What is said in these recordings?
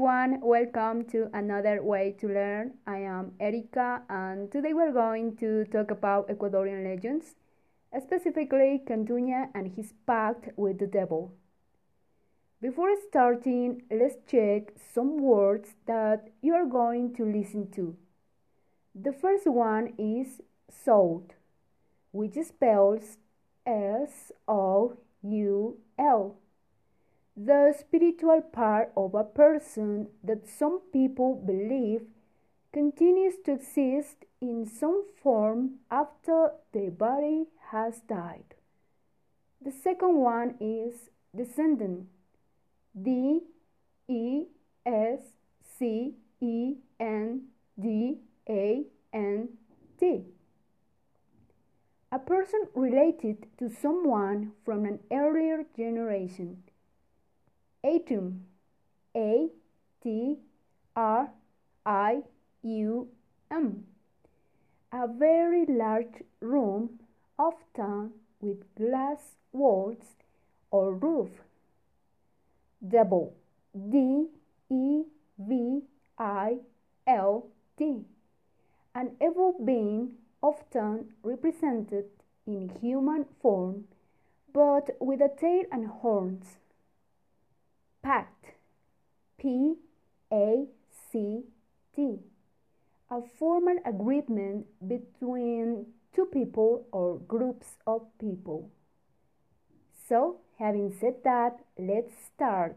everyone, welcome to another way to learn. I am Erika and today we're going to talk about Ecuadorian legends, specifically Cantuña and his pact with the devil. Before starting, let's check some words that you are going to listen to. The first one is soul, which spells S O U L the spiritual part of a person that some people believe continues to exist in some form after their body has died. The second one is descendant. D E S C E N D A N T. A person related to someone from an earlier generation atrium a t r i u m. A very large room often with glass walls or roof. Double d e v i l d an evil being often represented in human form but with a tail and horns pact P A C T a formal agreement between two people or groups of people. So, having said that, let's start.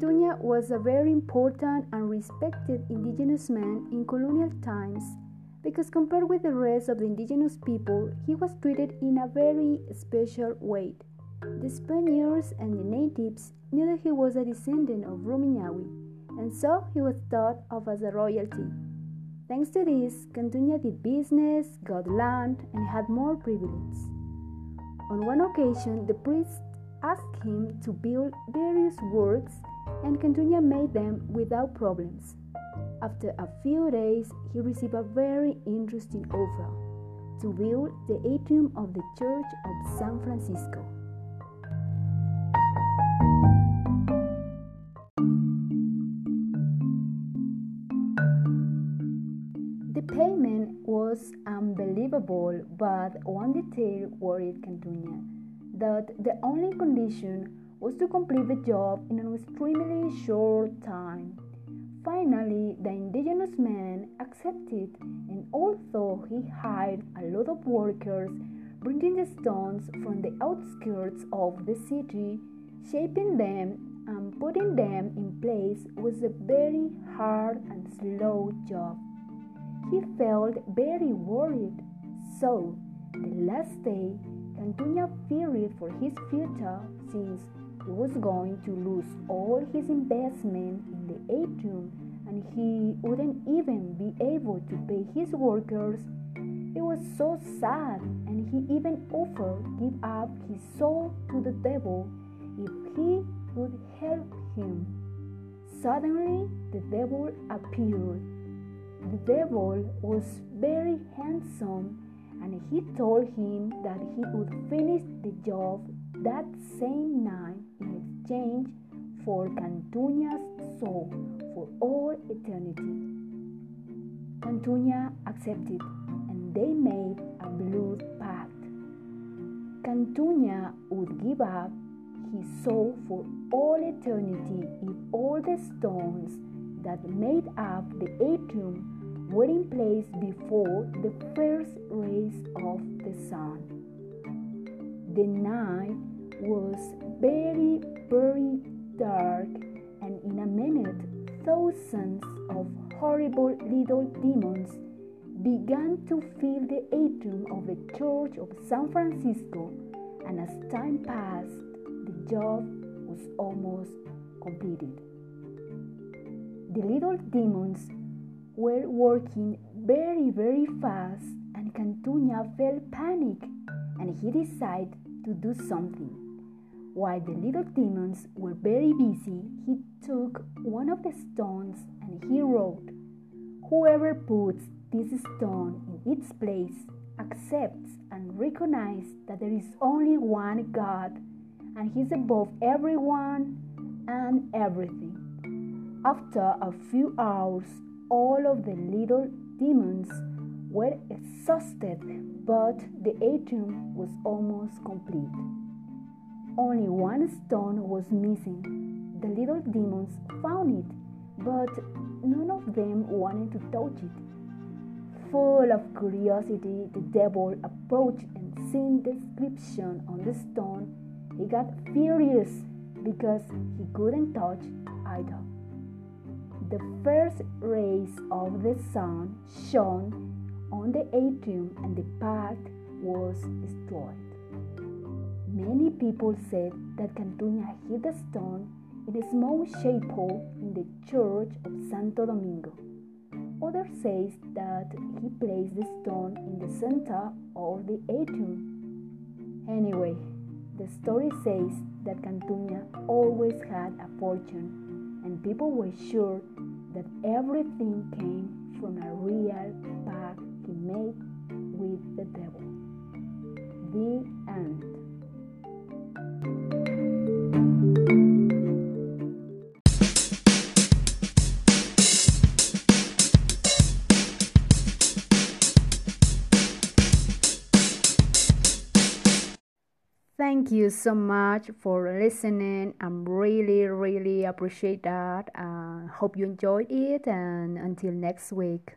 Cantuña was a very important and respected indigenous man in colonial times because compared with the rest of the indigenous people, he was treated in a very special way. The Spaniards and the natives knew that he was a descendant of Rumiñahui, and so he was thought of as a royalty. Thanks to this, Cantuña did business, got land, and had more privileges. On one occasion, the priest asked him to build various works and Cantuña made them without problems. After a few days, he received a very interesting offer to build the atrium of the Church of San Francisco. The payment was unbelievable, but one detail worried Cantuña that the only condition was to complete the job in an extremely short time. Finally, the indigenous man accepted, and although he hired a lot of workers, bringing the stones from the outskirts of the city, shaping them and putting them in place was a very hard and slow job. He felt very worried, so the last day, Cantuña feared for his future since he was going to lose all his investment in the atrium and he wouldn't even be able to pay his workers. It was so sad, and he even offered give up his soul to the devil if he would help him. Suddenly, the devil appeared. The devil was very handsome, and he told him that he would finish the job that same night in exchange for Cantuña's soul for all eternity. Cantuña accepted and they made a blood pact. Cantuña would give up his soul for all eternity if all the stones that made up the atrium were in place before the first rays of the sun. The night was very, very dark, and in a minute, thousands of horrible little demons began to fill the atrium of the Church of San Francisco, and as time passed, the job was almost completed. The little demons were working very, very fast, and Cantuña felt panic, and he decided to do something. While the little demons were very busy, he took one of the stones and he wrote, Whoever puts this stone in its place accepts and recognizes that there is only one God and He's above everyone and everything. After a few hours, all of the little demons were exhausted, but the atrium was almost complete. Only one stone was missing. The little demons found it, but none of them wanted to touch it. Full of curiosity, the devil approached and seeing the inscription on the stone, he got furious because he couldn't touch either. The first rays of the sun shone on the atrium and the path was destroyed. Many people said that Cantuña hid the stone in a small chapel in the church of Santo Domingo. Others say that he placed the stone in the center of the atrium. Anyway, the story says that Cantuña always had a fortune, and people were sure that everything came from a real the devil. The end. Thank you so much for listening. I'm really, really appreciate that. Uh, hope you enjoyed it, and until next week.